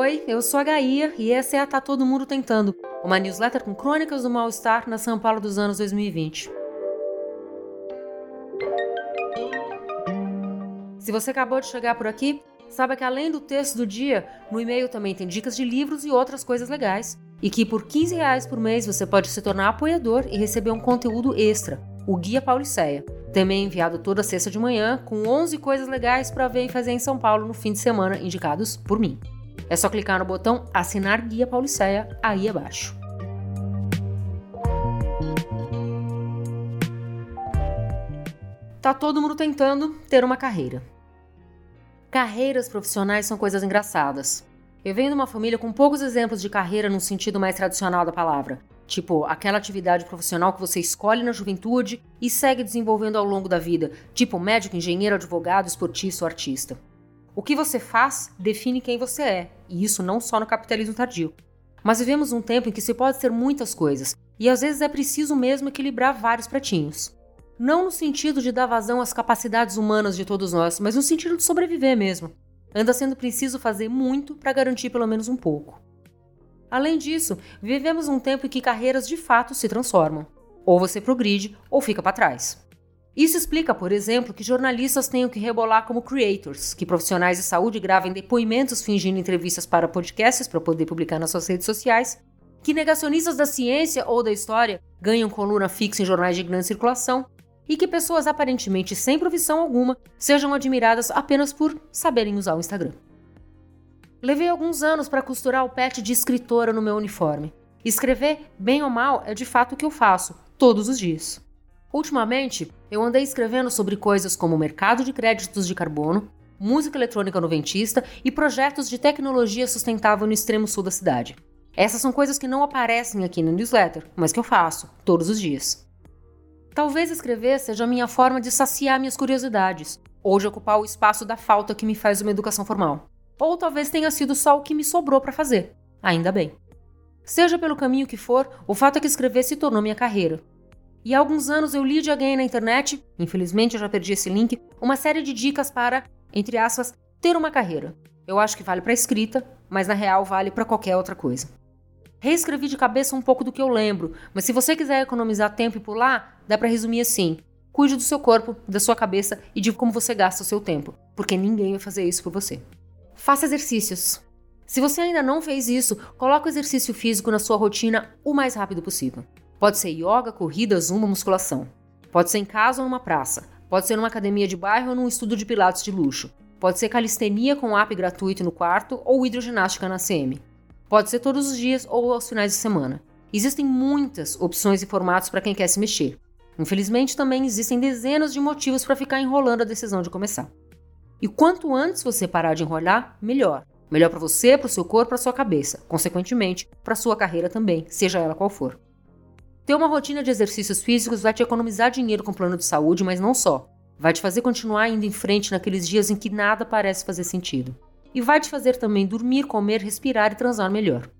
Oi, eu sou a Gaia e essa é a Tá Todo Mundo Tentando, uma newsletter com crônicas do mal-estar na São Paulo dos anos 2020. Se você acabou de chegar por aqui, saiba que além do texto do dia, no e-mail também tem dicas de livros e outras coisas legais. E que por 15 reais por mês você pode se tornar apoiador e receber um conteúdo extra, o Guia Pauliceia. Também enviado toda sexta de manhã, com 11 coisas legais para ver e fazer em São Paulo no fim de semana, indicados por mim. É só clicar no botão Assinar Guia Pauliceia aí abaixo. Tá todo mundo tentando ter uma carreira. Carreiras profissionais são coisas engraçadas. Eu venho de uma família com poucos exemplos de carreira no sentido mais tradicional da palavra. Tipo, aquela atividade profissional que você escolhe na juventude e segue desenvolvendo ao longo da vida, tipo médico, engenheiro, advogado, esportista ou artista. O que você faz define quem você é, e isso não só no capitalismo tardio. Mas vivemos um tempo em que se pode ser muitas coisas, e às vezes é preciso mesmo equilibrar vários pratinhos. Não no sentido de dar vazão às capacidades humanas de todos nós, mas no sentido de sobreviver mesmo. Anda sendo preciso fazer muito para garantir pelo menos um pouco. Além disso, vivemos um tempo em que carreiras de fato se transformam. Ou você progride ou fica para trás. Isso explica, por exemplo, que jornalistas tenham que rebolar como creators, que profissionais de saúde gravem depoimentos fingindo entrevistas para podcasts para poder publicar nas suas redes sociais, que negacionistas da ciência ou da história ganham coluna fixa em jornais de grande circulação e que pessoas aparentemente sem profissão alguma sejam admiradas apenas por saberem usar o Instagram. Levei alguns anos para costurar o pet de escritora no meu uniforme. Escrever, bem ou mal, é de fato o que eu faço, todos os dias. Ultimamente, eu andei escrevendo sobre coisas como mercado de créditos de carbono, música eletrônica noventista e projetos de tecnologia sustentável no extremo sul da cidade. Essas são coisas que não aparecem aqui no newsletter, mas que eu faço todos os dias. Talvez escrever seja a minha forma de saciar minhas curiosidades, ou de ocupar o espaço da falta que me faz uma educação formal. Ou talvez tenha sido só o que me sobrou para fazer. Ainda bem. Seja pelo caminho que for, o fato é que escrever se tornou minha carreira. E há alguns anos eu li de alguém na internet, infelizmente eu já perdi esse link, uma série de dicas para, entre aspas, ter uma carreira. Eu acho que vale para escrita, mas na real vale para qualquer outra coisa. Reescrevi de cabeça um pouco do que eu lembro, mas se você quiser economizar tempo e pular, dá para resumir assim: cuide do seu corpo, da sua cabeça e de como você gasta o seu tempo, porque ninguém vai fazer isso por você. Faça exercícios. Se você ainda não fez isso, coloque o exercício físico na sua rotina o mais rápido possível. Pode ser yoga, corrida, zumba, musculação. Pode ser em casa ou numa praça. Pode ser numa academia de bairro ou num estudo de pilates de luxo. Pode ser calistenia com app gratuito no quarto ou hidroginástica na CM. Pode ser todos os dias ou aos finais de semana. Existem muitas opções e formatos para quem quer se mexer. Infelizmente, também existem dezenas de motivos para ficar enrolando a decisão de começar. E quanto antes você parar de enrolar, melhor. Melhor para você, para o seu corpo, para sua cabeça, consequentemente, para sua carreira também, seja ela qual for. Ter uma rotina de exercícios físicos vai te economizar dinheiro com plano de saúde, mas não só. Vai te fazer continuar indo em frente naqueles dias em que nada parece fazer sentido e vai te fazer também dormir, comer, respirar e transar melhor.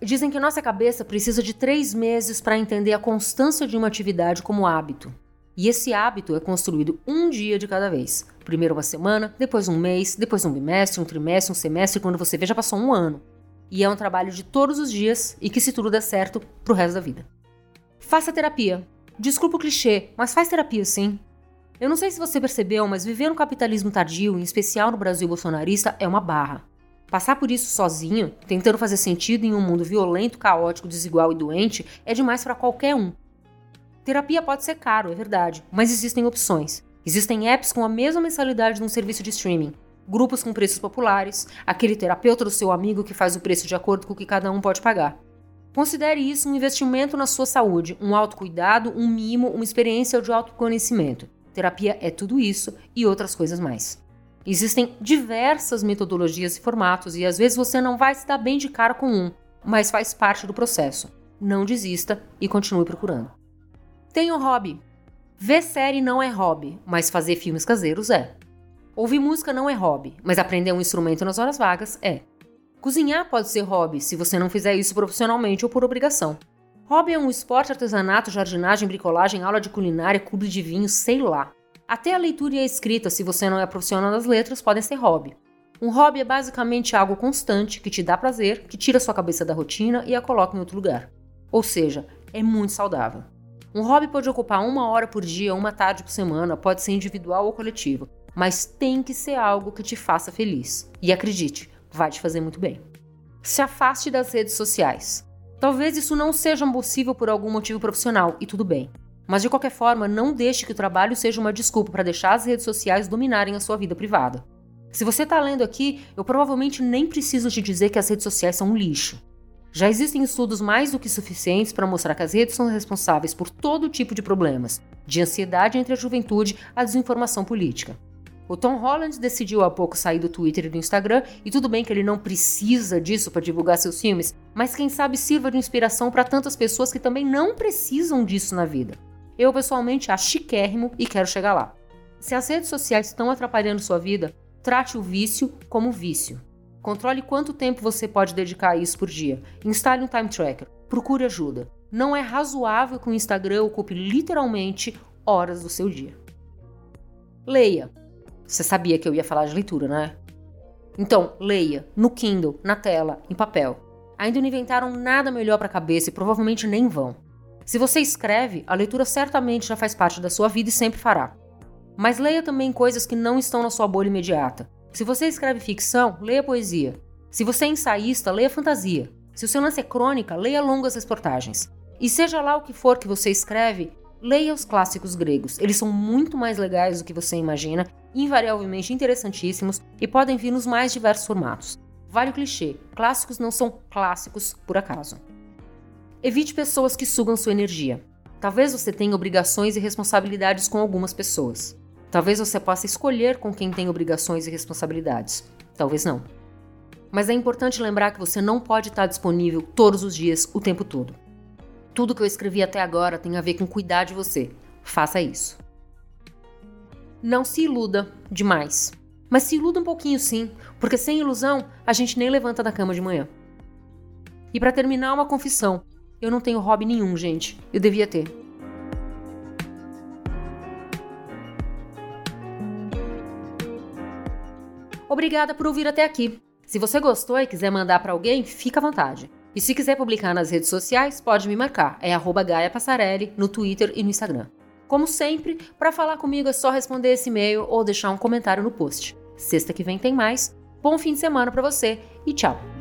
Dizem que nossa cabeça precisa de três meses para entender a constância de uma atividade como hábito. E esse hábito é construído um dia de cada vez. Primeiro uma semana, depois um mês, depois um bimestre, um trimestre, um semestre, quando você vê já passou um ano. E é um trabalho de todos os dias e que se tudo der certo, pro resto da vida. Faça terapia. Desculpa o clichê, mas faz terapia sim. Eu não sei se você percebeu, mas viver no capitalismo tardio, em especial no Brasil bolsonarista, é uma barra. Passar por isso sozinho, tentando fazer sentido em um mundo violento, caótico, desigual e doente, é demais para qualquer um. Terapia pode ser caro, é verdade, mas existem opções. Existem apps com a mesma mensalidade de um serviço de streaming, grupos com preços populares, aquele terapeuta do seu amigo que faz o preço de acordo com o que cada um pode pagar. Considere isso um investimento na sua saúde, um autocuidado, um mimo, uma experiência de autoconhecimento. Terapia é tudo isso e outras coisas mais. Existem diversas metodologias e formatos e às vezes você não vai se dar bem de cara com um, mas faz parte do processo. Não desista e continue procurando. Tenha um hobby. Ver série não é hobby, mas fazer filmes caseiros é. Ouvir música não é hobby, mas aprender um instrumento nas horas vagas é. Cozinhar pode ser hobby se você não fizer isso profissionalmente ou por obrigação. Hobby é um esporte, artesanato, jardinagem, bricolagem, aula de culinária, clube de vinho, sei lá. Até a leitura e a escrita, se você não é profissional das letras, podem ser hobby. Um hobby é basicamente algo constante que te dá prazer, que tira sua cabeça da rotina e a coloca em outro lugar. Ou seja, é muito saudável. Um hobby pode ocupar uma hora por dia, uma tarde por semana, pode ser individual ou coletivo, mas tem que ser algo que te faça feliz. E acredite, vai te fazer muito bem. Se afaste das redes sociais. Talvez isso não seja possível por algum motivo profissional, e tudo bem. Mas de qualquer forma, não deixe que o trabalho seja uma desculpa para deixar as redes sociais dominarem a sua vida privada. Se você está lendo aqui, eu provavelmente nem preciso te dizer que as redes sociais são um lixo. Já existem estudos mais do que suficientes para mostrar que as redes são responsáveis por todo tipo de problemas, de ansiedade entre a juventude à desinformação política. O Tom Holland decidiu há pouco sair do Twitter e do Instagram, e tudo bem que ele não precisa disso para divulgar seus filmes, mas quem sabe sirva de inspiração para tantas pessoas que também não precisam disso na vida. Eu pessoalmente acho chiquérrimo e quero chegar lá. Se as redes sociais estão atrapalhando sua vida, trate o vício como vício. Controle quanto tempo você pode dedicar a isso por dia. Instale um time tracker. Procure ajuda. Não é razoável que o Instagram ocupe literalmente horas do seu dia. Leia. Você sabia que eu ia falar de leitura, né? Então, leia no Kindle, na tela, em papel. Ainda não inventaram nada melhor para a cabeça e provavelmente nem vão. Se você escreve, a leitura certamente já faz parte da sua vida e sempre fará. Mas leia também coisas que não estão na sua bolha imediata. Se você escreve ficção, leia poesia. Se você é ensaísta, leia fantasia. Se o seu lance é crônica, leia longas reportagens. E seja lá o que for que você escreve, leia os clássicos gregos. Eles são muito mais legais do que você imagina, invariavelmente interessantíssimos e podem vir nos mais diversos formatos. Vale o clichê: clássicos não são clássicos por acaso. Evite pessoas que sugam sua energia. Talvez você tenha obrigações e responsabilidades com algumas pessoas. Talvez você possa escolher com quem tem obrigações e responsabilidades. Talvez não. Mas é importante lembrar que você não pode estar disponível todos os dias, o tempo todo. Tudo que eu escrevi até agora tem a ver com cuidar de você. Faça isso. Não se iluda demais. Mas se iluda um pouquinho sim, porque sem ilusão a gente nem levanta da cama de manhã. E para terminar, uma confissão. Eu não tenho hobby nenhum, gente. Eu devia ter. Obrigada por ouvir até aqui. Se você gostou e quiser mandar para alguém, fica à vontade. E se quiser publicar nas redes sociais, pode me marcar. É Gaia Passarelli no Twitter e no Instagram. Como sempre, para falar comigo é só responder esse e-mail ou deixar um comentário no post. Sexta que vem tem mais. Bom fim de semana para você e tchau!